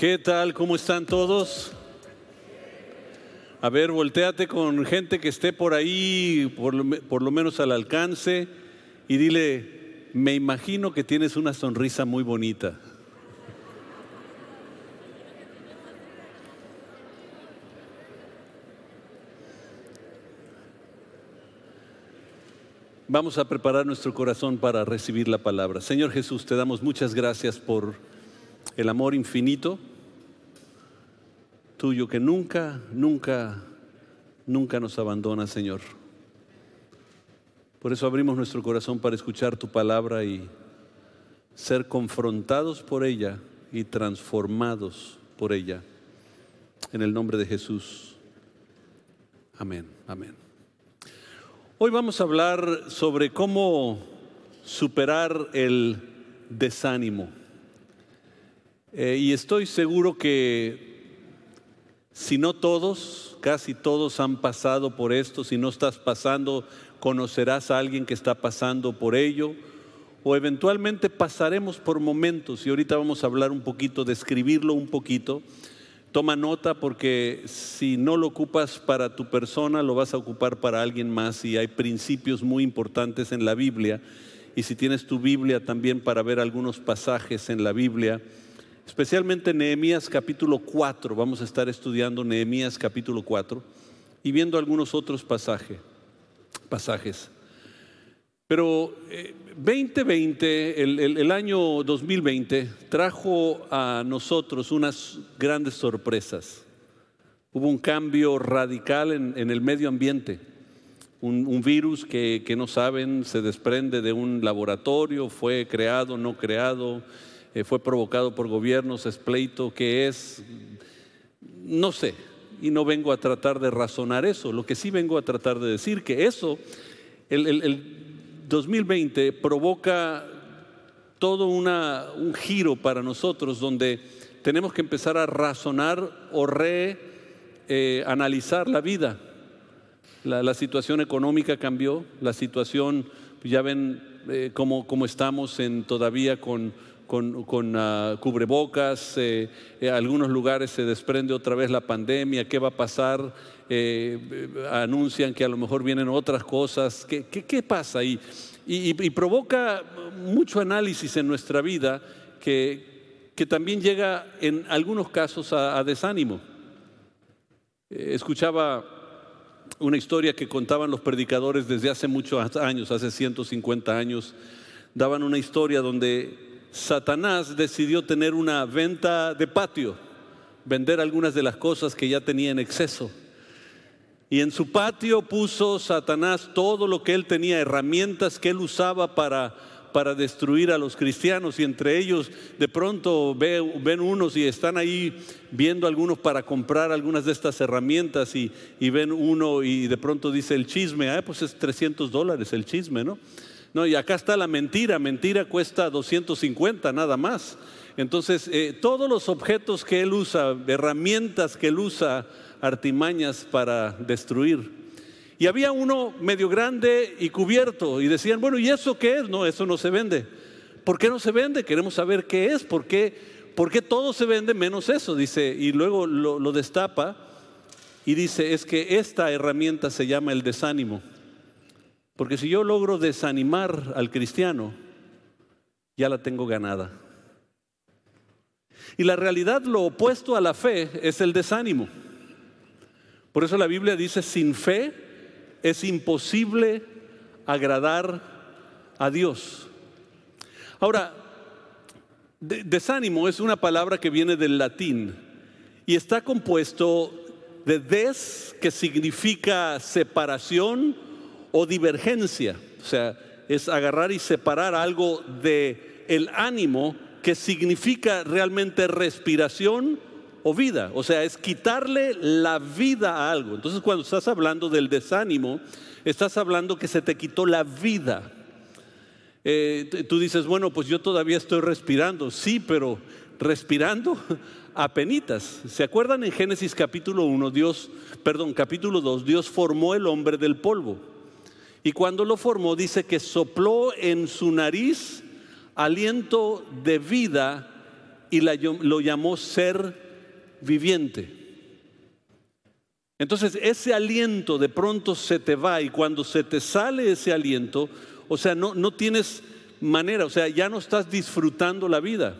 ¿Qué tal? ¿Cómo están todos? A ver, volteate con gente que esté por ahí, por lo, por lo menos al alcance, y dile, me imagino que tienes una sonrisa muy bonita. Vamos a preparar nuestro corazón para recibir la palabra. Señor Jesús, te damos muchas gracias por el amor infinito tuyo que nunca, nunca, nunca nos abandona, Señor. Por eso abrimos nuestro corazón para escuchar tu palabra y ser confrontados por ella y transformados por ella. En el nombre de Jesús. Amén, amén. Hoy vamos a hablar sobre cómo superar el desánimo. Eh, y estoy seguro que si no todos, casi todos han pasado por esto, si no estás pasando, conocerás a alguien que está pasando por ello, o eventualmente pasaremos por momentos, y ahorita vamos a hablar un poquito, describirlo un poquito, Toma nota porque si no lo ocupas para tu persona, lo vas a ocupar para alguien más y hay principios muy importantes en la Biblia. Y si tienes tu Biblia también para ver algunos pasajes en la Biblia, especialmente Nehemías capítulo 4, vamos a estar estudiando Nehemías capítulo 4 y viendo algunos otros pasajes. pasajes. Pero 2020, eh, el, año 2020, trajo a nosotros unas grandes sorpresas. Hubo un cambio radical en, el medio ambiente. Un, virus que, no saben se desprende de un laboratorio, fue creado, no creado, eh, fue provocado por gobiernos, es pleito, ¿qué es? No sé, y no vengo a tratar de razonar eso. Lo que sí vengo a tratar de decir que eso, el, el 2020 provoca todo una, un giro para nosotros donde tenemos que empezar a razonar o reanalizar eh, la vida. La, situación económica cambió, la situación, ya ven eh, cómo, estamos en, todavía con, con, ah, cubrebocas, eh, algunos lugares se desprende otra vez la pandemia, ¿qué va a pasar? Eh, anuncian que a lo mejor vienen otras cosas. ¿Qué, qué, pasa? Y, y, provoca mucho análisis en nuestra vida que, que también llega en algunos casos a, desánimo. Eh, escuchaba una historia que contaban los predicadores desde hace muchos años, hace 150 años, daban una historia donde Satanás decidió tener una venta de patio, vender algunas de las cosas que ya tenía en exceso. Y en su patio puso Satanás todo lo que él tenía, herramientas que él usaba para, para destruir a los cristianos. Y entre ellos de pronto ven unos y están ahí viendo algunos para comprar algunas de estas herramientas y, ven uno y de pronto dice el chisme, ah, pues es 300 dólares el chisme, ¿no? No, y acá está la mentira, mentira cuesta 250 nada más. Entonces, eh, todos los objetos que él usa, herramientas que él usa, artimañas para destruir. Y había uno medio grande y cubierto y decían, bueno, ¿y eso qué es? No, eso no se vende. ¿Por qué no se vende? Queremos saber qué es, ¿por qué, por qué todo se vende menos eso? Dice, y luego lo, lo destapa y dice, es que esta herramienta se llama el desánimo. Porque si yo logro desanimar al cristiano, ya la tengo ganada. Y la realidad, lo opuesto a la fe, es el desánimo. Por eso la Biblia dice, sin fe es imposible agradar a Dios. Ahora, desánimo es una palabra que viene del latín y está compuesto de des, que significa separación o divergencia. O sea, es agarrar y separar algo de el ánimo que significa realmente respiración o vida. O sea, es quitarle la vida a algo. Entonces cuando estás hablando del desánimo, estás hablando que se te quitó la vida. Eh, tú dices, bueno, pues yo todavía estoy respirando. Sí, pero respirando a penitas. ¿Se acuerdan en Génesis capítulo 1, Dios, perdón, capítulo 2, Dios formó el hombre del polvo. Y cuando lo formó dice que sopló en su nariz aliento de vida y lo llamó ser viviente. Entonces ese aliento de pronto se te va y cuando se te sale ese aliento, o sea, no, no tienes manera, o sea, ya no estás disfrutando la vida.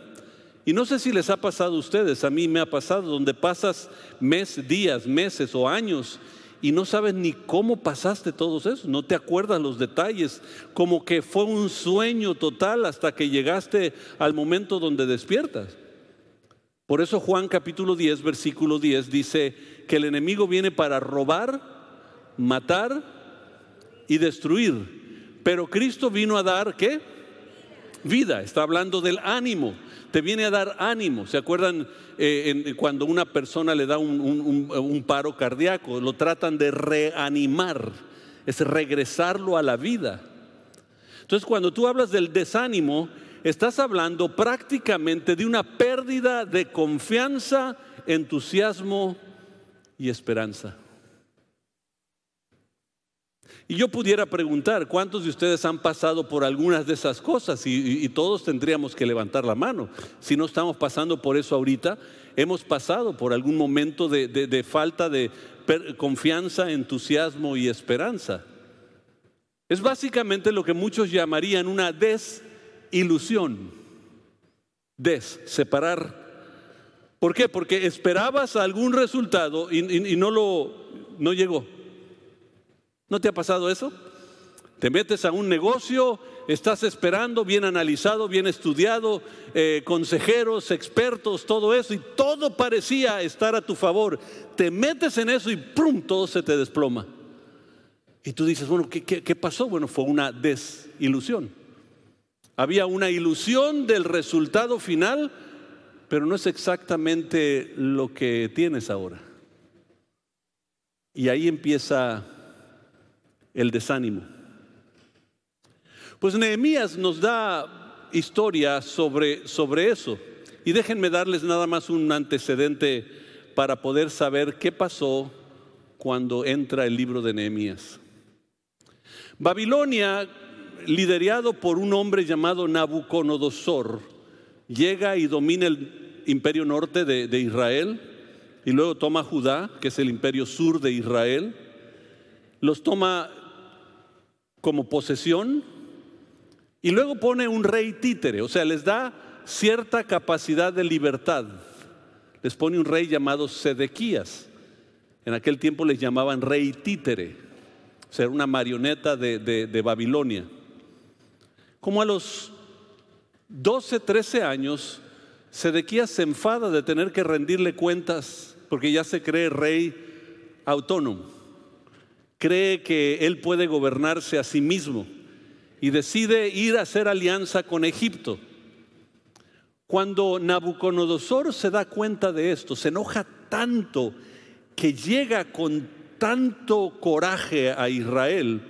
Y no sé si les ha pasado a ustedes, a mí me ha pasado, donde pasas meses, días, meses o años y no sabes ni cómo pasaste todos eso, no te acuerdas los detalles, como que fue un sueño total hasta que llegaste al momento donde despiertas. Por eso Juan capítulo 10, versículo 10 dice que el enemigo viene para robar, matar y destruir. Pero Cristo vino a dar, ¿qué? Vida, está hablando del ánimo te viene a dar ánimo. ¿Se acuerdan eh, cuando una persona le da un, paro cardíaco? Lo tratan de reanimar, es regresarlo a la vida. Entonces cuando tú hablas del desánimo, estás hablando prácticamente de una pérdida de confianza, entusiasmo y esperanza. Y yo pudiera preguntar, ¿cuántos de ustedes han pasado por algunas de esas cosas? Y, todos tendríamos que levantar la mano. Si no estamos pasando por eso ahorita, hemos pasado por algún momento de, falta de confianza, entusiasmo y esperanza. Es básicamente lo que muchos llamarían una desilusión. Des, separar. ¿Por qué? Porque esperabas algún resultado y, y no lo no llegó. ¿No te ha pasado eso? Te metes a un negocio, estás esperando, bien analizado, bien estudiado, eh, consejeros, expertos, todo eso, y todo parecía estar a tu favor. Te metes en eso y ¡prum! todo se te desploma. Y tú dices, bueno, ¿qué, qué pasó? Bueno, fue una desilusión. Había una ilusión del resultado final, pero no es exactamente lo que tienes ahora. Y ahí empieza el desánimo. Pues Nehemías nos da historia sobre, sobre eso. Y déjenme darles nada más un antecedente para poder saber qué pasó cuando entra el libro de Nehemías. Babilonia, liderado por un hombre llamado Nabucodonosor, llega y domina el imperio norte de, de Israel y luego toma Judá, que es el imperio sur de Israel, los toma como posesión y luego pone un rey títere, o sea, les da cierta capacidad de libertad. Les pone un rey llamado Sedequías. En aquel tiempo les llamaban rey títere, o sea, una marioneta de, de Babilonia. Como a los 12, 13 años, Sedequías se enfada de tener que rendirle cuentas porque ya se cree rey autónomo cree que él puede gobernarse a sí mismo y decide ir a hacer alianza con Egipto. Cuando Nabucodonosor se da cuenta de esto, se enoja tanto que llega con tanto coraje a Israel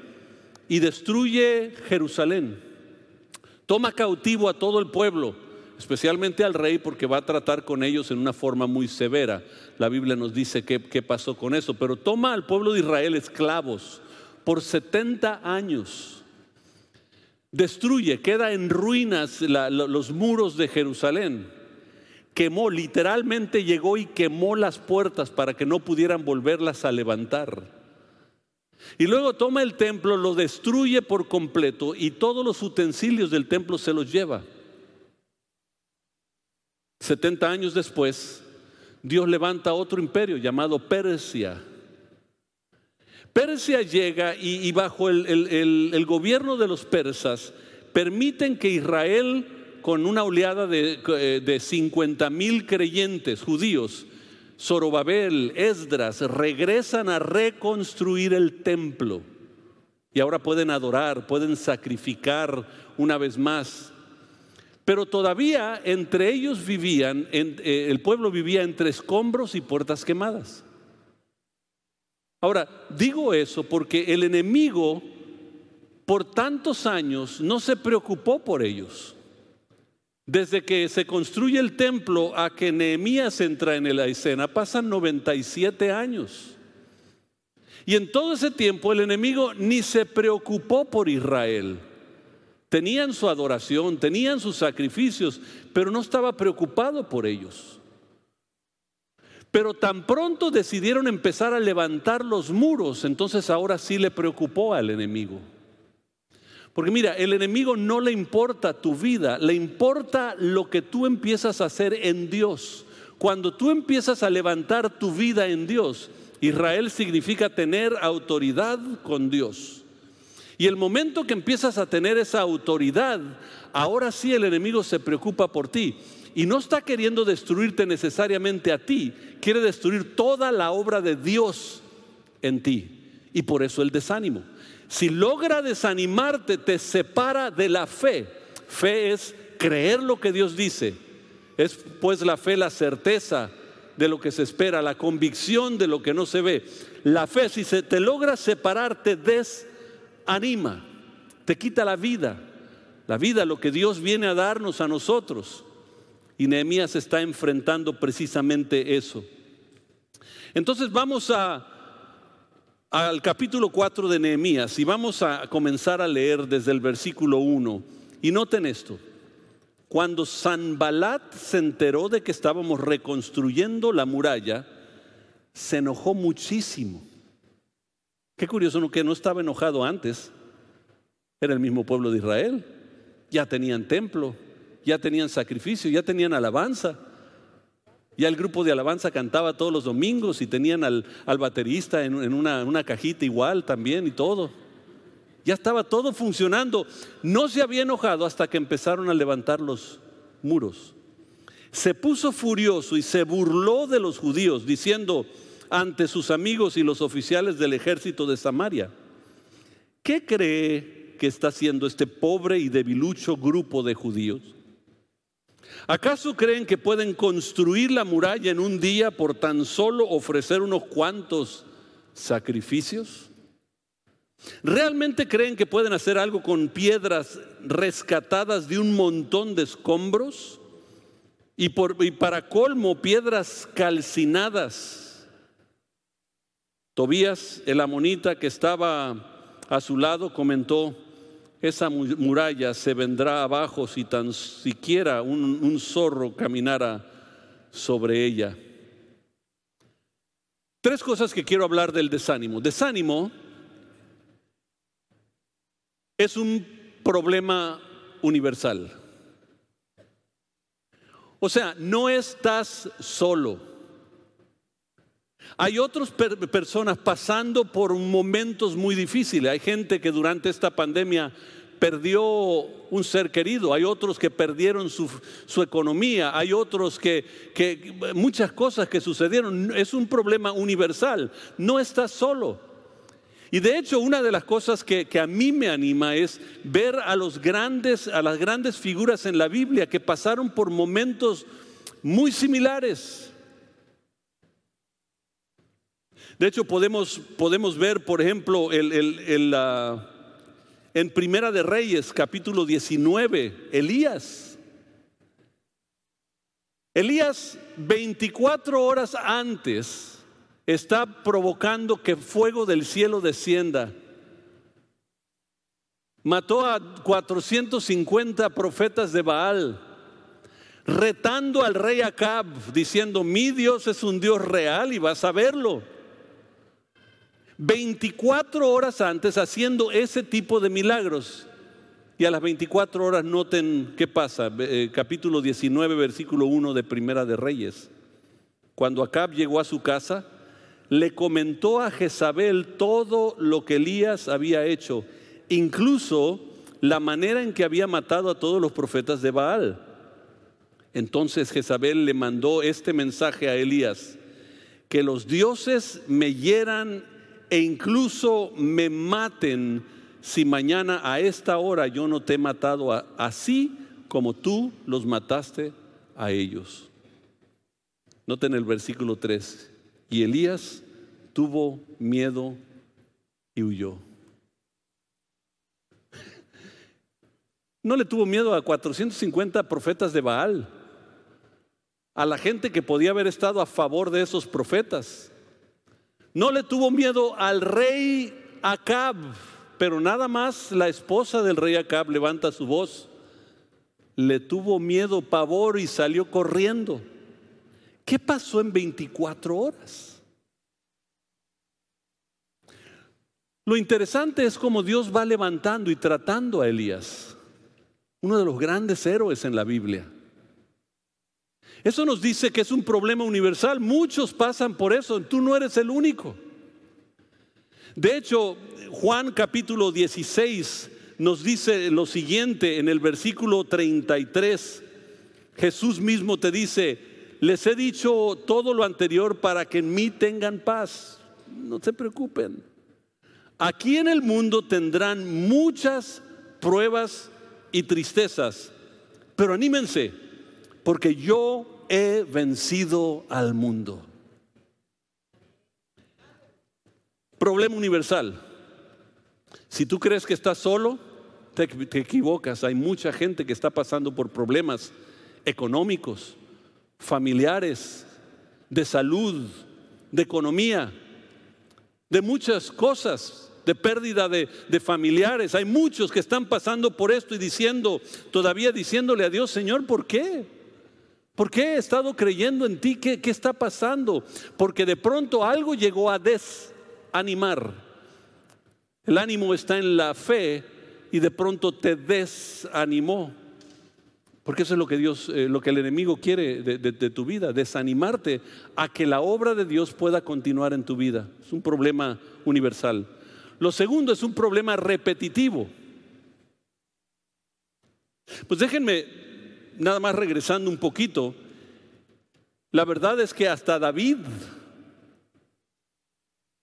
y destruye Jerusalén. Toma cautivo a todo el pueblo especialmente al rey porque va a tratar con ellos en una forma muy severa. La Biblia nos dice qué, pasó con eso, pero toma al pueblo de Israel esclavos por 70 años. Destruye, queda en ruinas los muros de Jerusalén. Quemó, literalmente llegó y quemó las puertas para que no pudieran volverlas a levantar. Y luego toma el templo, lo destruye por completo y todos los utensilios del templo se los lleva. 70 años después, Dios levanta otro imperio llamado Persia. Persia llega y, bajo el, gobierno de los persas permiten que Israel, con una oleada de, eh, de 50 mil creyentes judíos, Zorobabel, Esdras, regresan a reconstruir el templo. Y ahora pueden adorar, pueden sacrificar una vez más. Pero todavía entre ellos vivían, eh, el pueblo vivía entre escombros y puertas quemadas. Ahora, digo eso porque el enemigo por tantos años no se preocupó por ellos. Desde que se construye el templo a que Nehemías entra en la escena pasan 97 años. Y en todo ese tiempo el enemigo ni se preocupó por Israel. Tenían su adoración, tenían sus sacrificios, pero no estaba preocupado por ellos. Pero tan pronto decidieron empezar a levantar los muros, entonces ahora sí le preocupó al enemigo. Porque mira, el enemigo no le importa tu vida, le importa lo que tú empiezas a hacer en Dios. Cuando tú empiezas a levantar tu vida en Dios, Israel significa tener autoridad con Dios. Y el momento que empiezas a tener esa autoridad, ahora sí el enemigo se preocupa por ti. Y no está queriendo destruirte necesariamente a ti, quiere destruir toda la obra de Dios en ti. Y por eso el desánimo. Si logra desanimarte, te separa de la fe. Fe es creer lo que Dios dice. Es pues la fe la certeza de lo que se espera, la convicción de lo que no se ve. La fe, si se te logra separar, te desanima, te quita la vida. La vida, lo que Dios viene a darnos a nosotros. Y Nehemías está enfrentando precisamente eso. Entonces vamos a, al capítulo 4 de Nehemías y vamos a comenzar a leer desde el versículo 1. Y noten esto. Cuando Sanbalat se enteró de que estábamos reconstruyendo la muralla, se enojó muchísimo. Qué curioso ¿no? que no estaba enojado antes. Era el mismo pueblo de Israel. Ya tenían templo, ya tenían sacrificio, ya tenían alabanza. Ya el grupo de alabanza cantaba todos los domingos y tenían al, baterista en, una cajita igual también y todo. Ya estaba todo funcionando. No se había enojado hasta que empezaron a levantar los muros. Se puso furioso y se burló de los judíos, diciendo ante sus amigos y los oficiales del ejército de Samaria, ¿qué cree que está haciendo este pobre y debilucho grupo de judíos? ¿Acaso creen que pueden construir la muralla en un día por tan solo ofrecer unos cuantos sacrificios? ¿Realmente creen que pueden hacer algo con piedras rescatadas de un montón de escombros? Y, para colmo, piedras calcinadas. Tobías, el amonita que estaba a su lado, comentó, esa muralla se vendrá abajo si tan siquiera un, zorro caminara sobre ella. Tres cosas que quiero hablar del desánimo. Desánimo es un problema universal. O sea, no estás solo. Hay otras personas pasando por momentos muy difíciles. Hay gente que durante esta pandemia perdió un ser querido, hay otros que perdieron su, economía, hay otros que, que muchas cosas que sucedieron. Es un problema universal. No estás solo. Y de hecho, una de las cosas que, a mí me anima es ver a los grandes, a las grandes figuras en la Biblia que pasaron por momentos muy similares. De hecho, podemos, podemos ver, por ejemplo, el, en Primera de Reyes, capítulo 19, Elías. Elías, 24 horas antes está provocando que fuego del cielo descienda. Mató a 450 profetas de Baal, retando al rey Acab, diciendo, mi Dios es un Dios real y vas a verlo. 24 horas antes haciendo ese tipo de milagros. Y a las 24 horas noten qué pasa, eh, capítulo 19, versículo 1 de Primera de Reyes. Cuando Acab llegó a su casa, le comentó a Jezabel todo lo que Elías había hecho, incluso la manera en que había matado a todos los profetas de Baal. Entonces Jezabel le mandó este mensaje a Elías, que los dioses me hieran e incluso me maten si mañana a esta hora yo no te he matado así como tú los mataste a ellos. Noten el versículo 3. Y Elías tuvo miedo y huyó. No le tuvo miedo a 450 profetas de Baal, a la gente que podía haber estado a favor de esos profetas. No le tuvo miedo al rey Acab, pero nada más la esposa del rey Acab levanta su voz, le tuvo miedo, pavor y salió corriendo. ¿Qué pasó en 24 horas? Lo interesante es cómo Dios va levantando y tratando a Elías, uno de los grandes héroes en la Biblia. Eso nos dice que es un problema universal. Muchos pasan por eso. Tú no eres el único. De hecho, Juan capítulo 16 nos dice lo siguiente en el versículo 33. Jesús mismo te dice, les he dicho todo lo anterior para que en mí tengan paz. No se preocupen. Aquí en el mundo tendrán muchas pruebas y tristezas, pero anímense, porque yo he vencido al mundo. Problema universal. Si tú crees que estás solo, te, equivocas. Hay mucha gente que está pasando por problemas económicos, familiares, de salud, de economía, de muchas cosas de pérdida de, familiares. Hay muchos que están pasando por esto y diciendo, todavía diciéndole a Dios, Señor, ¿por qué? ¿Por qué he estado creyendo en ti? ¿Qué, qué está pasando? Porque de pronto algo llegó a desanimar. El ánimo está en la fe y de pronto te desanimó. Porque eso es lo que Dios, eh, lo que el enemigo quiere de, de, tu vida, desanimarte a que la obra de Dios pueda continuar en tu vida. Es un problema universal. Lo segundo es un problema repetitivo. Pues déjenme, nada más regresando un poquito, la verdad es que hasta David,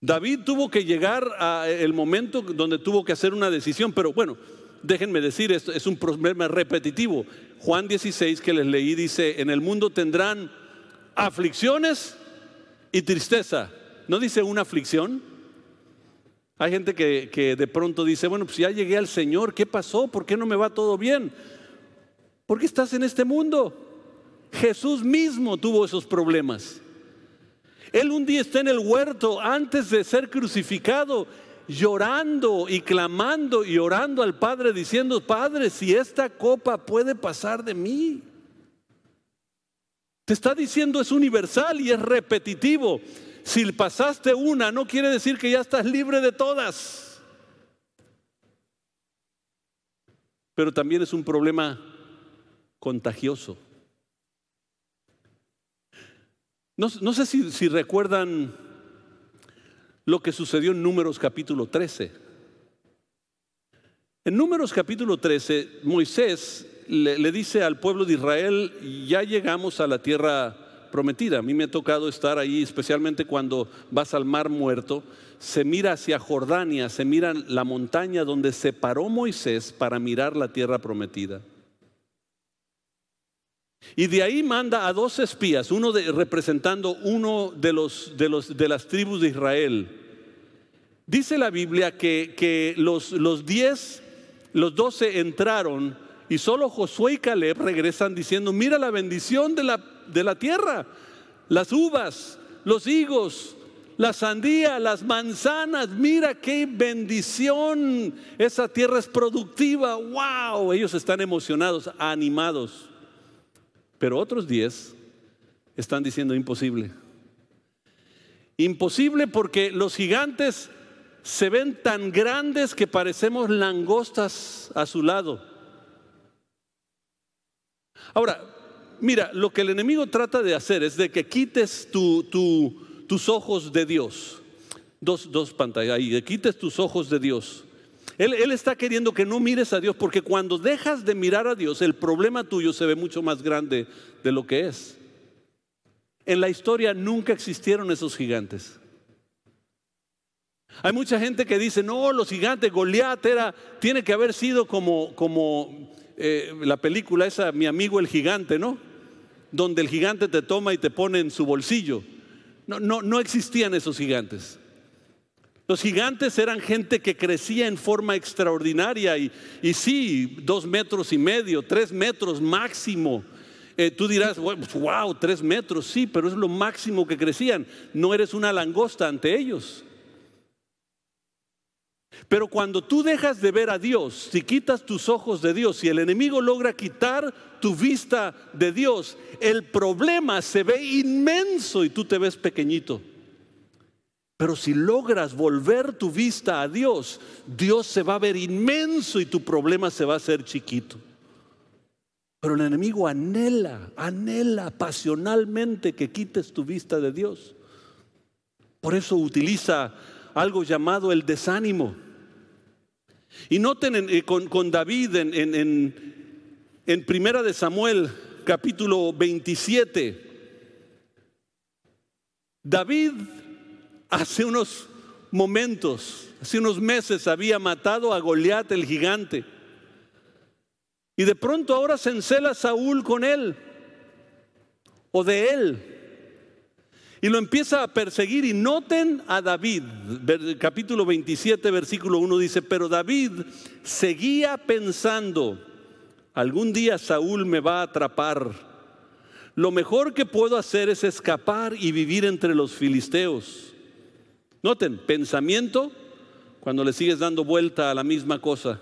David tuvo que llegar al momento donde tuvo que hacer una decisión, pero bueno, déjenme decir, esto es un problema repetitivo. Juan 16 que les leí dice, en el mundo tendrán aflicciones y tristeza. ¿No dice una aflicción? Hay gente que, de pronto dice, bueno, pues ya llegué al Señor, ¿qué pasó? ¿Por qué no me va todo bien? ¿Por qué estás en este mundo? Jesús mismo tuvo esos problemas. Él un día está en el huerto antes de ser crucificado, llorando y clamando y orando al Padre, diciendo, Padre, si esta copa puede pasar de mí. Te está diciendo es universal y es repetitivo. Si pasaste una, no quiere decir que ya estás libre de todas. Pero también es un problema contagioso. No, sé si, recuerdan lo que sucedió en Números capítulo 13. En Números capítulo 13, Moisés le, le dice al pueblo de Israel, ya llegamos a la tierra prometida. A mí me ha tocado estar ahí, especialmente cuando vas al mar muerto. Se mira hacia Jordania, se mira la montaña donde se paró Moisés para mirar la tierra prometida. Y de ahí manda a dos espías, uno representando uno de, los, de, los, de las tribus de Israel. Dice la Biblia que, que los, los diez, los doce entraron y solo Josué y Caleb regresan diciendo, mira la bendición de la de la tierra. Las uvas, los higos, la sandía, las manzanas. Mira qué bendición. Esa tierra es productiva. ¡Wow! Ellos están emocionados, animados. Pero otros diez están diciendo imposible. Imposible porque los gigantes se ven tan grandes que parecemos langostas a su lado. Ahora, mira, lo que el enemigo trata de hacer es de que quites tus ojos de Dios. Dos, dos pantallas ahí, quites tus ojos de Dios. Él, está queriendo que no mires a Dios, porque cuando dejas de mirar a Dios, el problema tuyo se ve mucho más grande de lo que es. En la historia nunca existieron esos gigantes. Hay mucha gente que dice, no, los gigantes, Goliat era, tiene que haber sido como, como eh, la película esa, Mi amigo el gigante, ¿no? donde el gigante te toma y te pone en su bolsillo. No, no, no existían esos gigantes. Los gigantes eran gente que crecía en forma extraordinaria y, y sí, dos metros y medio, tres metros máximo. Eh, tú dirás, wow, tres metros, sí, pero es lo máximo que crecían. No eres una langosta ante ellos. Pero cuando tú dejas de ver a Dios, si quitas tus ojos de Dios, si el enemigo logra quitar tu vista de Dios, el problema se ve inmenso y tú te ves pequeñito. Pero si logras volver tu vista a Dios, Dios se va a ver inmenso y tu problema se va a hacer chiquito. Pero el enemigo anhela, anhela pasionalmente que quites tu vista de Dios. Por eso utiliza algo llamado el desánimo. Y noten eh, con, David en, en Primera de Samuel, capítulo 27. David hace unos momentos, hace unos meses había matado a Goliat el gigante. Y de pronto ahora se encela Saúl con él o de él. Y lo empieza a perseguir y noten a David, capítulo 27, versículo 1 dice, pero David seguía pensando, algún día Saúl me va a atrapar. Lo mejor que puedo hacer es escapar y vivir entre los filisteos. Noten, pensamiento cuando le sigues dando vuelta a la misma cosa.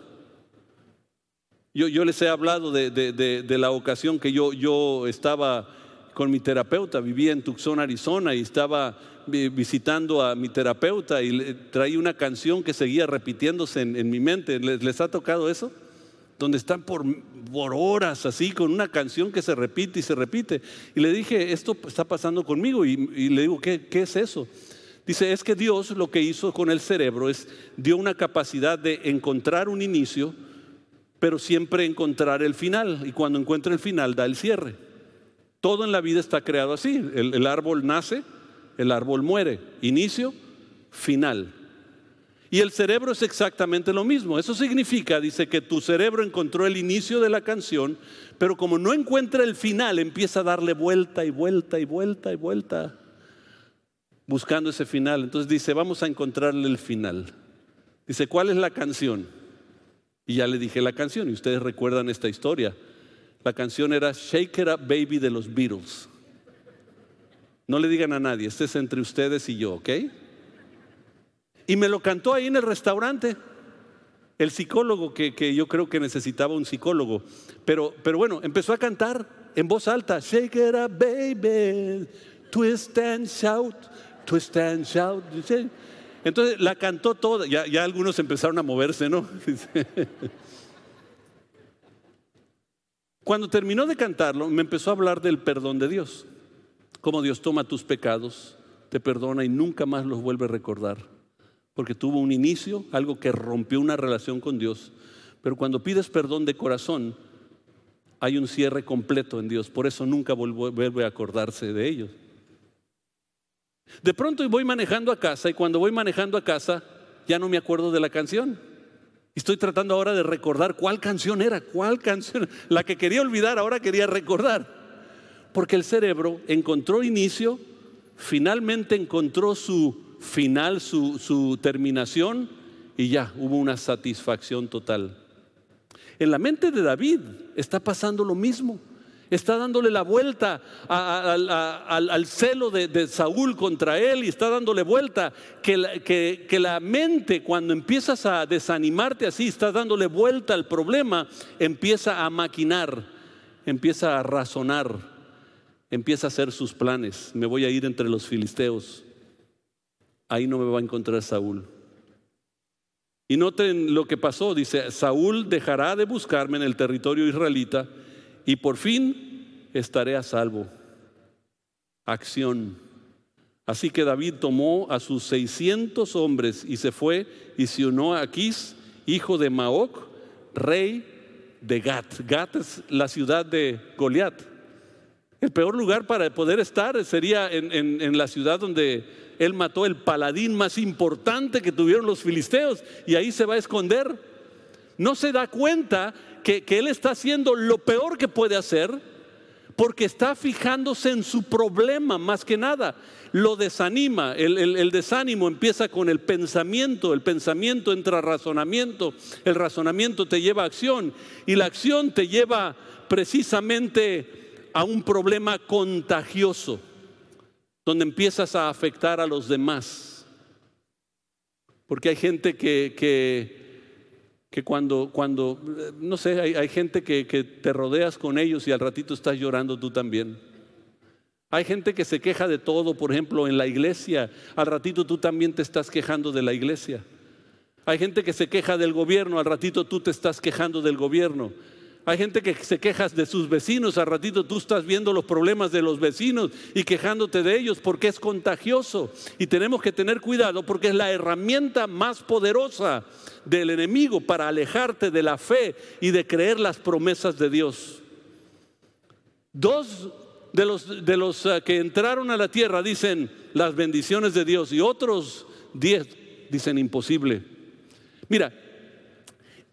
Yo, les he hablado de, la ocasión que yo, yo estaba con mi terapeuta, vivía en Tucson, Arizona, y estaba visitando a mi terapeuta y traía una canción que seguía repitiéndose en, mi mente. ¿Les, ha tocado eso? Donde están por, por horas así con una canción que se repite y se repite. Y le dije, esto está pasando conmigo. Y, le digo, ¿qué, ¿qué es eso? Dice, es que Dios lo que hizo con el cerebro es dio una capacidad de encontrar un inicio, pero siempre encontrar el final. Y cuando encuentra el final, da el cierre. Todo en la vida está creado así. El, árbol nace, el árbol muere. Inicio, final. Y el cerebro es exactamente lo mismo. Eso significa, dice, que tu cerebro encontró el inicio de la canción, pero como no encuentra el final, empieza a darle vuelta y vuelta y vuelta y vuelta, buscando ese final. Entonces dice, vamos a encontrarle el final. Dice, ¿cuál es la canción? Y ya le dije la canción, y ustedes recuerdan esta historia. La canción era Shake It Up Baby de los Beatles. No le digan a nadie, este es entre ustedes y yo, ¿ok? Y me lo cantó ahí en el restaurante. El psicólogo que, que yo creo que necesitaba un psicólogo. Pero, pero bueno, empezó a cantar en voz alta. Shake it up, baby. Twist and shout. Twist and shout. Entonces la cantó toda, ya, algunos empezaron a moverse, ¿no? Cuando terminó de cantarlo, me empezó a hablar del perdón de Dios. Cómo Dios toma tus pecados, te perdona y nunca más los vuelve a recordar. Porque tuvo un inicio, algo que rompió una relación con Dios. Pero cuando pides perdón de corazón, hay un cierre completo en Dios. Por eso nunca vuelve a acordarse de ellos. De pronto voy manejando a casa y cuando voy manejando a casa ya no me acuerdo de la canción. Estoy tratando ahora de recordar cuál canción era, cuál canción, la que quería olvidar, ahora quería recordar. Porque el cerebro encontró inicio, finalmente encontró su final, su, su terminación y ya hubo una satisfacción total. En la mente de David está pasando lo mismo está dándole la vuelta al, celo de, Saúl contra él y está dándole vuelta. Que, que, la mente cuando empiezas a desanimarte así, estás dándole vuelta al problema, empieza a maquinar, empieza a razonar, empieza a hacer sus planes. Me voy a ir entre los filisteos. Ahí no me va a encontrar Saúl. Y noten lo que pasó, dice, Saúl dejará de buscarme en el territorio israelita y por fin estaré a salvo. Acción. Así que David tomó a sus 600 hombres y se fue y se unió a Aquís, hijo de Maoc, rey de Gat. Gat es la ciudad de Goliat. El peor lugar para poder estar sería en, la ciudad donde él mató el paladín más importante que tuvieron los filisteos y ahí se va a esconder. No se da cuenta que, él está haciendo lo peor que puede hacer porque está fijándose en su problema más que nada. Lo desanima, el, el, desánimo empieza con el pensamiento, el pensamiento entra a razonamiento, el razonamiento te lleva a acción y la acción te lleva precisamente a un problema contagioso, donde empiezas a afectar a los demás. Porque hay gente que, que, cuando, cuando, no sé, hay, gente que, que te rodeas con ellos y al ratito estás llorando tú también. Hay gente que se queja de todo, por ejemplo, en la iglesia. Al ratito tú también te estás quejando de la iglesia. Hay gente que se queja del gobierno, al ratito tú te estás quejando del gobierno. Hay gente que se queja de sus vecinos, al ratito tú estás viendo los problemas de los vecinos y quejándote de ellos porque es contagioso. Y tenemos que tener cuidado porque es la herramienta más poderosa del enemigo para alejarte de la fe y de creer las promesas de Dios. Dos de los, de los eh, que entraron a la tierra dicen las bendiciones de Dios y otros diez dicen imposible. Mira,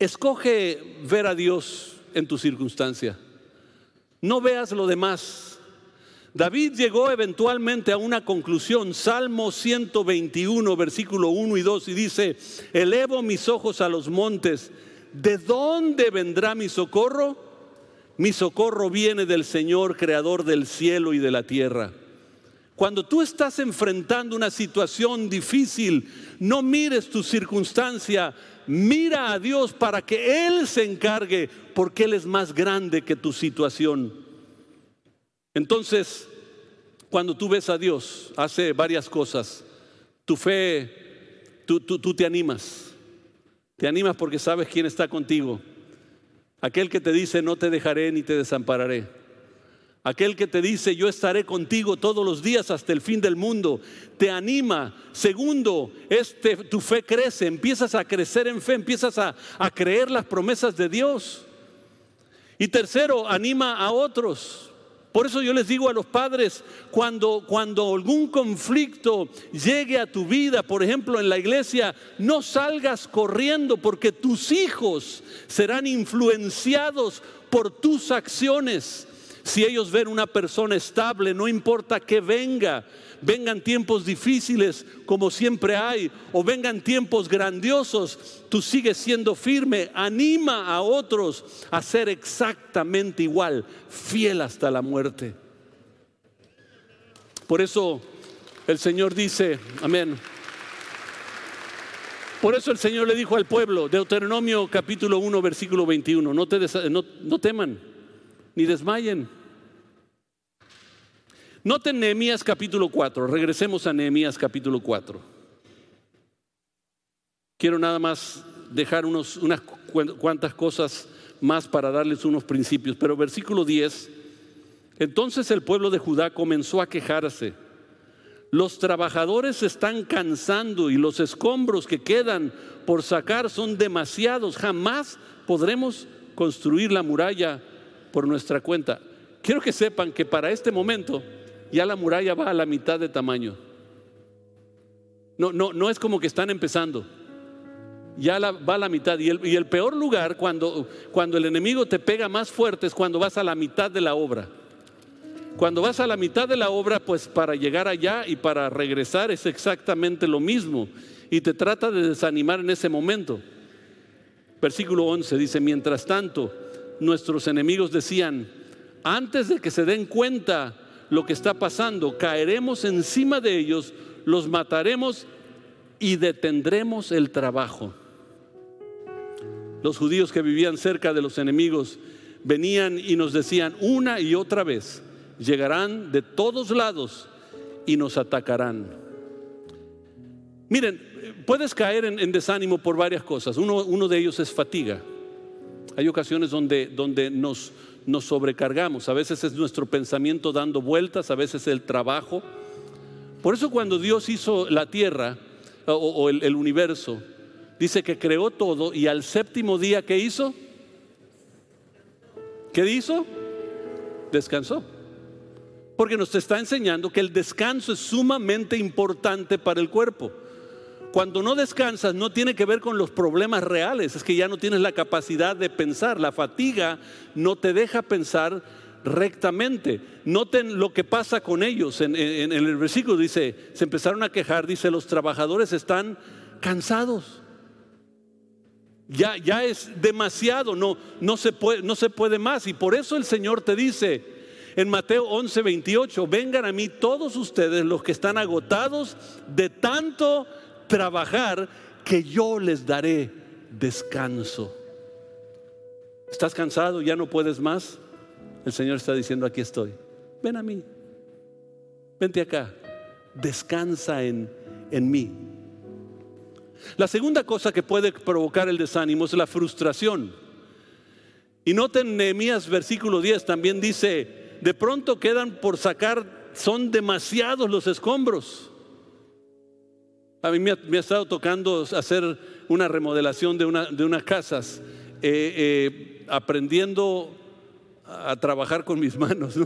escoge ver a Dios en tu circunstancia. No veas lo demás. David llegó eventualmente a una conclusión, Salmo 121, versículo 1 y 2, y dice, elevo mis ojos a los montes, ¿de dónde vendrá mi socorro? Mi socorro viene del Señor, creador del cielo y de la tierra. Cuando tú estás enfrentando una situación difícil, no mires tu circunstancia, mira a Dios para que Él se encargue, porque Él es más grande que tu situación. Entonces, cuando tú ves a Dios, hace varias cosas. Tu fe, tú, tú, te animas. Te animas porque sabes quién está contigo. Aquel que te dice, no te dejaré ni te desampararé. Aquel que te dice, yo estaré contigo todos los días hasta el fin del mundo, te anima. Segundo, este, tu fe crece, empiezas a crecer en fe, empiezas a, a creer las promesas de Dios. Y tercero, anima a otros. Por eso yo les digo a los padres, cuando, cuando algún conflicto llegue a tu vida, por ejemplo en la iglesia, no salgas corriendo porque tus hijos serán influenciados por tus acciones. Si ellos ven una persona estable, no importa que venga, vengan tiempos difíciles como siempre hay, o vengan tiempos grandiosos, tú sigues siendo firme, anima a otros a ser exactamente igual, fiel hasta la muerte. Por eso el Señor dice, amén. Por eso el Señor le dijo al pueblo, Deuteronomio capítulo 1, versículo 21, no, te no, no teman ni desmayen. Noten Nehemías capítulo 4, regresemos a Nehemías capítulo 4. Quiero nada más dejar unos, unas cuantas cosas más para darles unos principios, pero versículo 10, entonces el pueblo de Judá comenzó a quejarse. Los trabajadores se están cansando y los escombros que quedan por sacar son demasiados. Jamás podremos construir la muralla por nuestra cuenta. Quiero que sepan que para este momento ya la muralla va a la mitad de tamaño. No, no, no es como que están empezando. Ya va a la mitad. Y el, y el peor lugar cuando, cuando el enemigo te pega más fuerte es cuando vas a la mitad de la obra. Cuando vas a la mitad de la obra, pues para llegar allá y para regresar es exactamente lo mismo. Y te trata de desanimar en ese momento. Versículo 11 dice, mientras tanto, nuestros enemigos decían, antes de que se den cuenta lo que está pasando, caeremos encima de ellos, los mataremos y detendremos el trabajo. Los judíos que vivían cerca de los enemigos venían y nos decían una y otra vez, llegarán de todos lados y nos atacarán. Miren, puedes caer en, desánimo por varias cosas. Uno, uno de ellos es fatiga. Hay ocasiones donde, donde nos, nos sobrecargamos. A veces es nuestro pensamiento dando vueltas, a veces el trabajo. Por eso cuando Dios hizo la tierra o, el, el, universo, dice que creó todo y al séptimo día, ¿qué hizo? ¿Qué hizo? Descansó. Porque nos está enseñando que el descanso es sumamente importante para el cuerpo. Cuando no descansas no tiene que ver con los problemas reales, es que ya no tienes la capacidad de pensar. La fatiga no te deja pensar rectamente. Noten lo que pasa con ellos. En, el versículo dice, se empezaron a quejar, dice, los trabajadores están cansados. Ya, ya es demasiado, no, no, se puede, no se puede más. Y por eso el Señor te dice en Mateo 11, 28, vengan a mí todos ustedes los que están agotados de tanto trabajar que yo les daré descanso. ¿Estás cansado? ¿Ya no puedes más? El Señor está diciendo, aquí estoy. Ven a mí. Vente acá. Descansa en, en mí. La segunda cosa que puede provocar el desánimo es la frustración. Y noten Nehemías versículo 10 también dice, de pronto quedan por sacar, son demasiados los escombros. A mí me ha, estado tocando hacer una remodelación de, de unas casas, eh, eh, aprendiendo a trabajar con mis manos.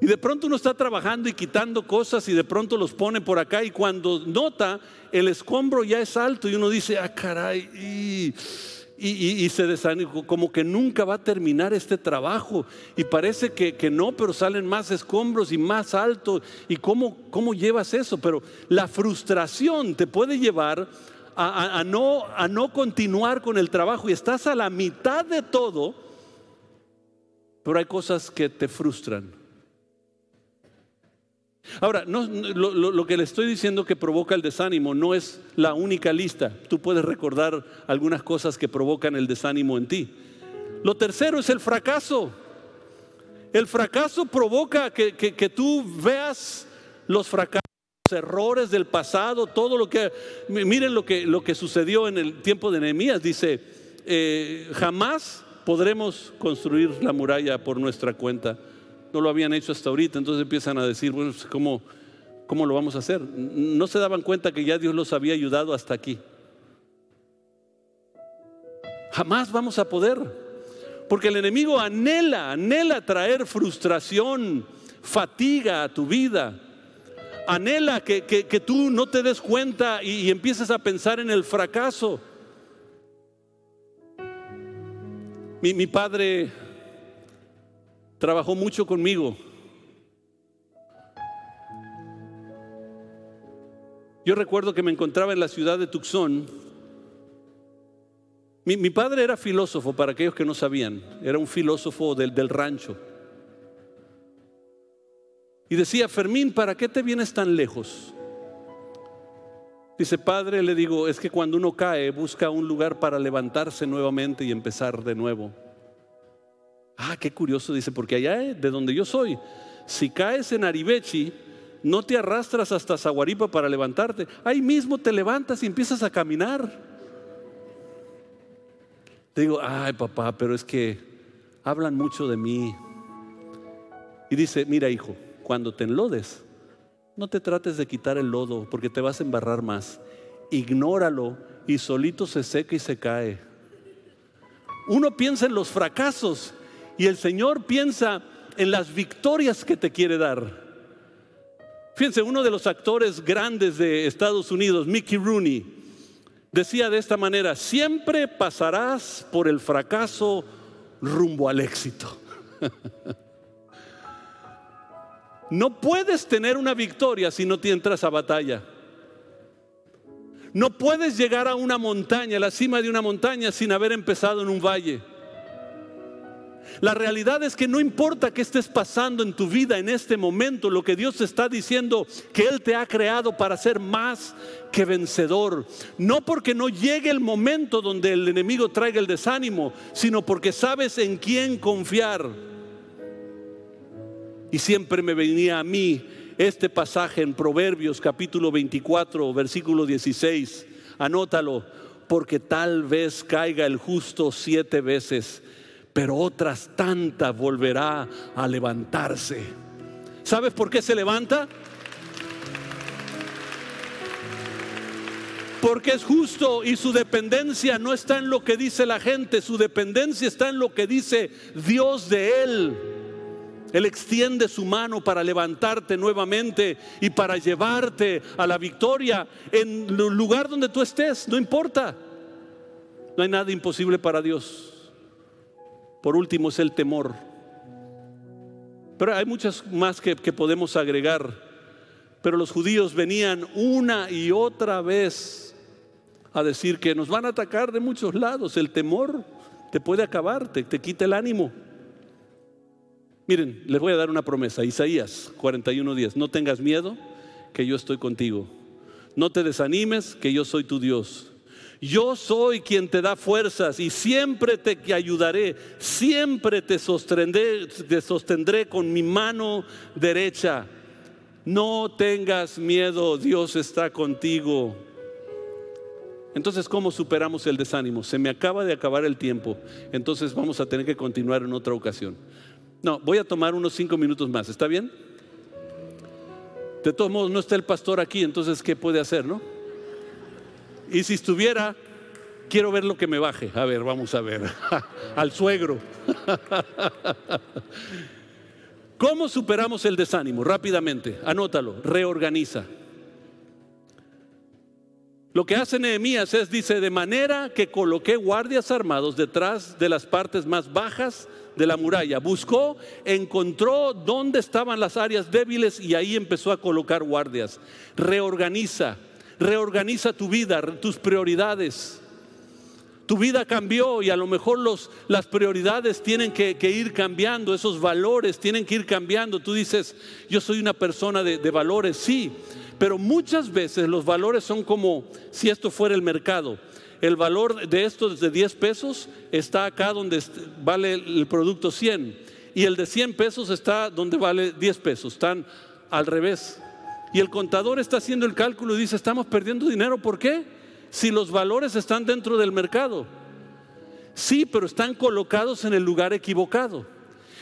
Y de pronto uno está trabajando y quitando cosas y de pronto los pone por acá y cuando nota el escombro ya es alto y uno dice, ah, caray, y, se desanima, como que nunca va a terminar este trabajo. Y parece que, que no, pero salen más escombros y más alto. ¿Y cómo, cómo llevas eso? Pero la frustración te puede llevar a, no, a no continuar con el trabajo y estás a la mitad de todo, pero hay cosas que te frustran. Ahora, lo, que le estoy diciendo que provoca el desánimo no es la única lista. Tú puedes recordar algunas cosas que provocan el desánimo en ti. Lo tercero es el fracaso. El fracaso provoca que, tú veas los fracasos, los errores del pasado, todo lo que... Miren lo que, lo que sucedió en el tiempo de Nehemías. Dice, eh, jamás podremos construir la muralla por nuestra cuenta no lo habían hecho hasta ahorita, entonces empiezan a decir, bueno, pues, ¿cómo, ¿cómo lo vamos a hacer? No se daban cuenta que ya Dios los había ayudado hasta aquí. Jamás vamos a poder, porque el enemigo anhela, anhela traer frustración, fatiga a tu vida. Anhela que, tú no te des cuenta y, y empieces a pensar en el fracaso. Mi, mi padre trabajó mucho conmigo. Yo recuerdo que me encontraba en la ciudad de Tucson. Mi, padre era filósofo, para aquellos que no sabían, era un filósofo del, del rancho. Y decía, Fermín, ¿para qué te vienes tan lejos? Dice, padre, le digo, es que cuando uno cae busca un lugar para levantarse nuevamente y empezar de nuevo. Ah, qué curioso, dice, porque allá eh, de donde yo soy, si caes en Aribechi, no te arrastras hasta Zaguaripa para levantarte. Ahí mismo te levantas y empiezas a caminar. Te digo, ay papá, pero es que hablan mucho de mí. Y dice, mira hijo, cuando te enlodes, no te trates de quitar el lodo porque te vas a embarrar más. Ignóralo y solito se seca y se cae. Uno piensa en los fracasos y el Señor piensa en las victorias que te quiere dar. Fíjense, uno de los actores grandes de Estados Unidos, Mickey Rooney, decía de esta manera, siempre pasarás por el fracaso rumbo al éxito. No puedes tener una victoria si no te entras a batalla. No puedes llegar a una montaña, a la cima de una montaña, sin haber empezado en un valle. La realidad es que no importa qué estés pasando en tu vida en este momento, lo que Dios está diciendo, que Él te ha creado para ser más que vencedor. No porque no llegue el momento donde el enemigo traiga el desánimo, sino porque sabes en quién confiar. Y siempre me venía a mí este pasaje en Proverbios capítulo 24, versículo 16. Anótalo, porque tal vez caiga el justo siete veces pero otras tantas volverá a levantarse. ¿Sabes por qué se levanta? Porque es justo y su dependencia no está en lo que dice la gente, su dependencia está en lo que dice Dios de él. Él extiende su mano para levantarte nuevamente y para llevarte a la victoria en el lugar donde tú estés, no importa. No hay nada imposible para Dios. Por último es el temor. Pero hay muchas más que, podemos agregar. Pero los judíos venían una y otra vez a decir que nos van a atacar de muchos lados. El temor te puede acabar, te, te quita el ánimo. Miren, les voy a dar una promesa. Isaías 41:10. No tengas miedo, que yo estoy contigo. No te desanimes, que yo soy tu Dios. Yo soy quien te da fuerzas y siempre te ayudaré, siempre te sostendré, te sostendré con mi mano derecha. No tengas miedo, Dios está contigo. Entonces, ¿cómo superamos el desánimo? Se me acaba de acabar el tiempo, entonces vamos a tener que continuar en otra ocasión. No, voy a tomar unos cinco minutos más, ¿está bien? De todos modos, no está el pastor aquí, entonces, ¿qué puede hacer, no? Y si estuviera, quiero ver lo que me baje. A ver, vamos a ver. Al suegro. ¿Cómo superamos el desánimo? Rápidamente, anótalo, reorganiza. Lo que hace Nehemías es, dice, de manera que coloqué guardias armados detrás de las partes más bajas de la muralla. Buscó, encontró dónde estaban las áreas débiles y ahí empezó a colocar guardias. Reorganiza reorganiza tu vida, tus prioridades. Tu vida cambió y a lo mejor los, las prioridades tienen que, ir cambiando, esos valores tienen que ir cambiando. Tú dices, yo soy una persona de, de valores, sí, pero muchas veces los valores son como si esto fuera el mercado. El valor de estos de 10 pesos está acá donde vale el producto 100 y el de 100 pesos está donde vale 10 pesos. Están al revés. Y el contador está haciendo el cálculo y dice, estamos perdiendo dinero. ¿Por qué? Si los valores están dentro del mercado. Sí, pero están colocados en el lugar equivocado.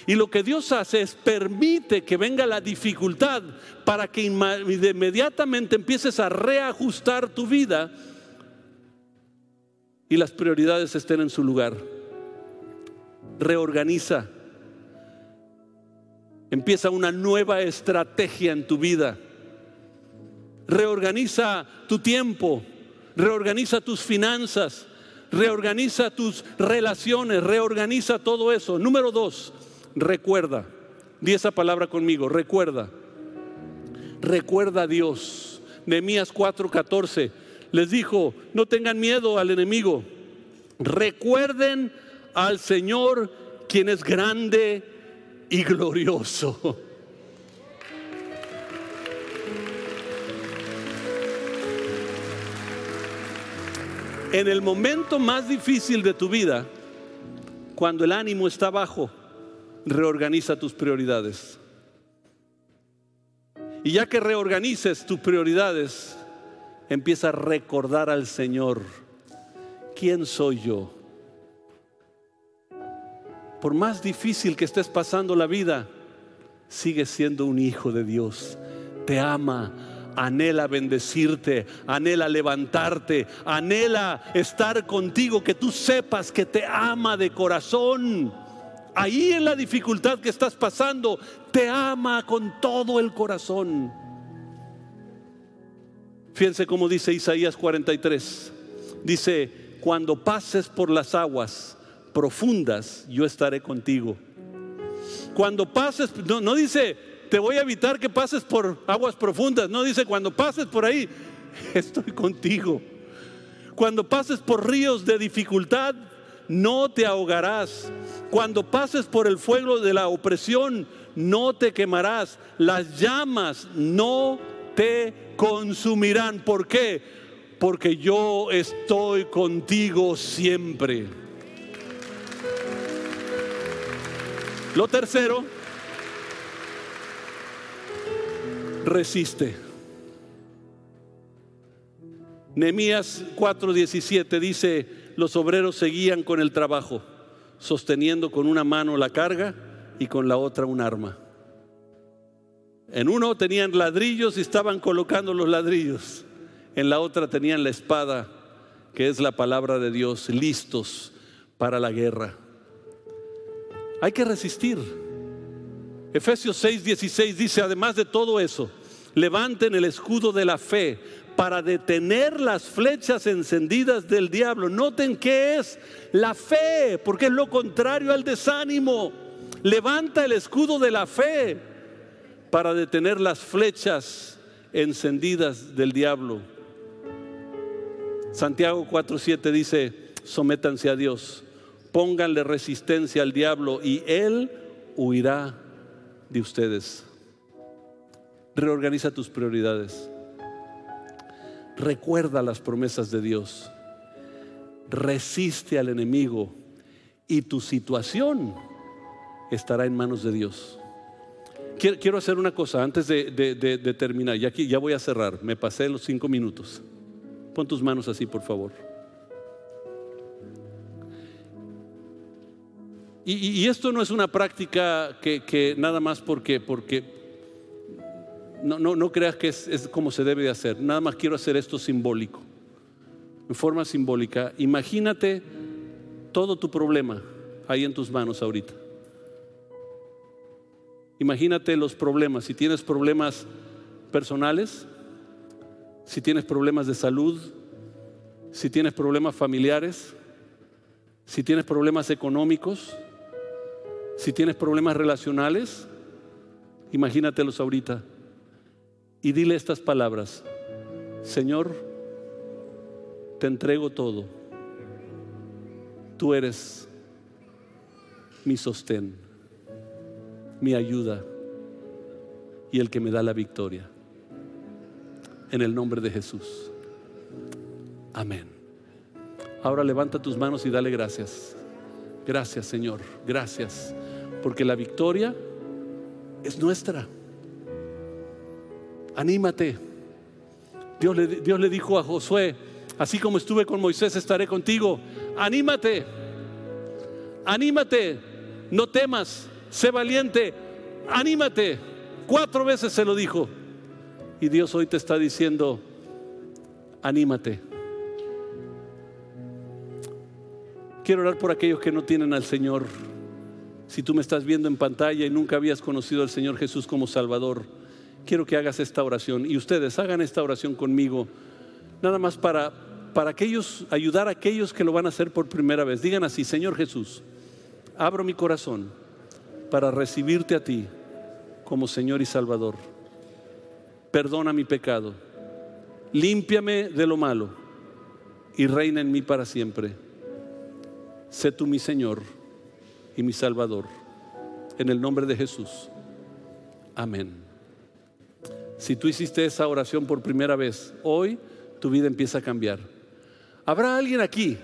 Y lo que Dios hace es permite que venga la dificultad para que inmediatamente empieces a reajustar tu vida y las prioridades estén en su lugar. Reorganiza. Empieza una nueva estrategia en tu vida reorganiza tu tiempo, reorganiza tus finanzas, reorganiza tus relaciones, reorganiza todo eso. Número dos, recuerda. Di esa palabra conmigo, recuerda. Recuerda a Dios. Nehemías 4:14 les dijo, no tengan miedo al enemigo. Recuerden al Señor quien es grande y glorioso. En el momento más difícil de tu vida, cuando el ánimo está bajo, reorganiza tus prioridades. Y ya que reorganices tus prioridades, empieza a recordar al Señor, ¿quién soy yo? Por más difícil que estés pasando la vida, sigues siendo un hijo de Dios. Te ama, anhela bendecirte, anhela levantarte, anhela estar contigo, que tú sepas que te ama de corazón. Ahí en la dificultad que estás pasando, te ama con todo el corazón. Fíjense cómo dice Isaías 43. Dice, cuando pases por las aguas profundas, yo estaré contigo. Cuando pases, no, no dice, te voy a evitar que pases por aguas profundas. No dice, cuando pases por ahí, estoy contigo. Cuando pases por ríos de dificultad, no te ahogarás. Cuando pases por el fuego de la opresión, no te quemarás. Las llamas no te consumirán. ¿Por qué? Porque yo estoy contigo siempre. Lo tercero, resiste. Nehemías 4:17 dice, los obreros seguían con el trabajo, sosteniendo con una mano la carga y con la otra un arma. En uno tenían ladrillos y estaban colocando los ladrillos. En la otra tenían la espada, que es la palabra de Dios, listos para la guerra. Hay que resistir. Efesios 6:16 dice, además de todo eso, levanten el escudo de la fe para detener las flechas encendidas del diablo. Noten qué es la fe, porque es lo contrario al desánimo. Levanta el escudo de la fe para detener las flechas encendidas del diablo. Santiago 4:7 dice, sométanse a Dios, pónganle resistencia al diablo y él huirá de ustedes. Reorganiza tus prioridades. Recuerda las promesas de Dios. Resiste al enemigo y tu situación estará en manos de Dios. Quiero hacer una cosa antes de, terminar. Ya, aquí, ya voy a cerrar. Me pasé los cinco minutos. Pon tus manos así, por favor. Y, esto no es una práctica que, nada más porque, porque no, no, no creas que es, es, como se debe de hacer. Nada más quiero hacer esto simbólico, en forma simbólica. Imagínate todo tu problema ahí en tus manos ahorita. Imagínate los problemas. Si tienes problemas personales, si tienes problemas de salud, si tienes problemas familiares, si tienes problemas económicos, si tienes problemas relacionales, imagínatelos ahorita y dile estas palabras. Señor, te entrego todo. Tú eres mi sostén mi ayuda y el que me da la victoria. En el nombre de Jesús. Amén. Ahora levanta tus manos y dale gracias. Gracias Señor, gracias. Porque la victoria es nuestra. Anímate. Dios le, dijo a Josué, así como estuve con Moisés, estaré contigo. Anímate. Anímate. No temas sé valiente, anímate. Cuatro veces se lo dijo. Y Dios hoy te está diciendo, anímate. Quiero orar por aquellos que no tienen al Señor. Si tú me estás viendo en pantalla y nunca habías conocido al Señor Jesús como Salvador, quiero que hagas esta oración. Y ustedes hagan esta oración conmigo, nada más para, para aquellos, ayudar a aquellos que lo van a hacer por primera vez. Digan así, Señor Jesús, abro mi corazón para recibirte a ti como Señor y Salvador. Perdona mi pecado, límpiame de lo malo y reina en mí para siempre. Sé tú mi Señor y mi Salvador. En el nombre de Jesús. Amén. Si tú hiciste esa oración por primera vez, hoy tu vida empieza a cambiar. ¿Habrá alguien aquí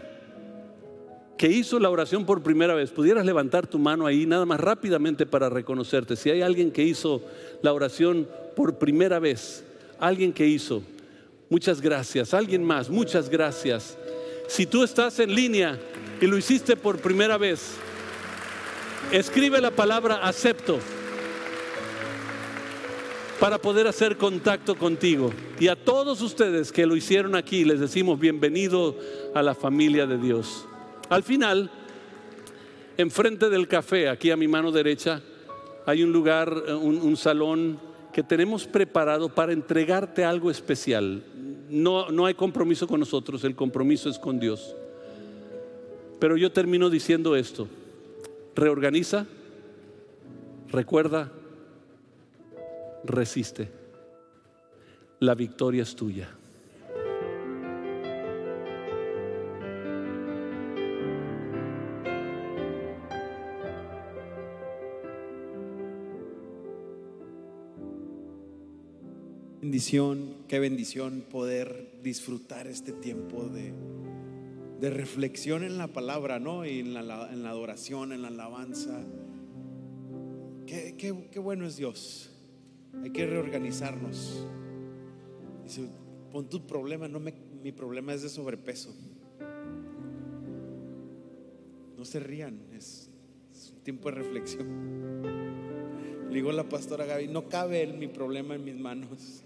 que hizo la oración por primera vez, pudieras levantar tu mano ahí nada más rápidamente para reconocerte. Si hay alguien que hizo la oración por primera vez, alguien que hizo, muchas gracias. Alguien más, muchas gracias. Si tú estás en línea y lo hiciste por primera vez, escribe la palabra acepto para poder hacer contacto contigo. Y a todos ustedes que lo hicieron aquí, les decimos bienvenido a la familia de Dios. Al final, enfrente del café, aquí a mi mano derecha, hay un lugar, eh, un, salón que tenemos preparado para entregarte algo especial. No, no hay compromiso con nosotros, el compromiso es con Dios. Pero yo termino diciendo esto. Reorganiza, recuerda, resiste. La victoria es tuya. bendición, qué bendición poder disfrutar este tiempo de, de reflexión en la palabra, ¿no? Y en la, adoración, en la alabanza. Qué, qué, bueno es Dios. Hay que reorganizarnos. Dice, pon tu problema, no me, mi problema es de sobrepeso. No se rían, es, un tiempo de reflexión. Le digo a la pastora Gaby, no cabe mi problema en mis manos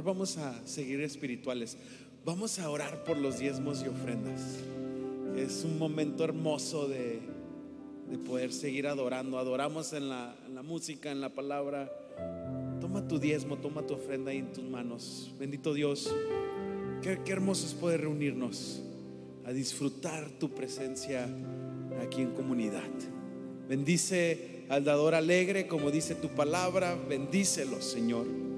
vamos a seguir espirituales. Vamos a orar por los diezmos y ofrendas. Es un momento hermoso de, poder seguir adorando. Adoramos en la, música, en la palabra. Toma tu diezmo, toma tu ofrenda ahí en tus manos. Bendito Dios. Qué, qué hermoso es poder reunirnos a disfrutar tu presencia aquí en comunidad. Bendice al dador alegre, como dice tu palabra. Bendícelo, Señor.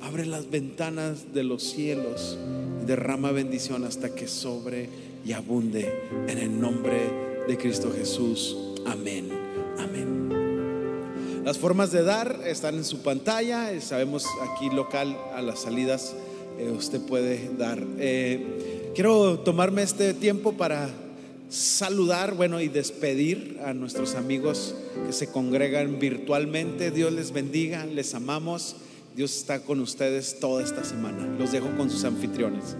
Abre las ventanas de los cielos y derrama bendición hasta que sobre y abunde en el nombre de Cristo Jesús. Amén. Amén. Las formas de dar están en su pantalla. Sabemos aquí local a las salidas eh, usted puede dar. Eh, quiero tomarme este tiempo para saludar, bueno, y despedir a nuestros amigos que se congregan virtualmente. Dios les bendiga, les amamos. Dios está con ustedes toda esta semana. Los dejo con sus anfitriones.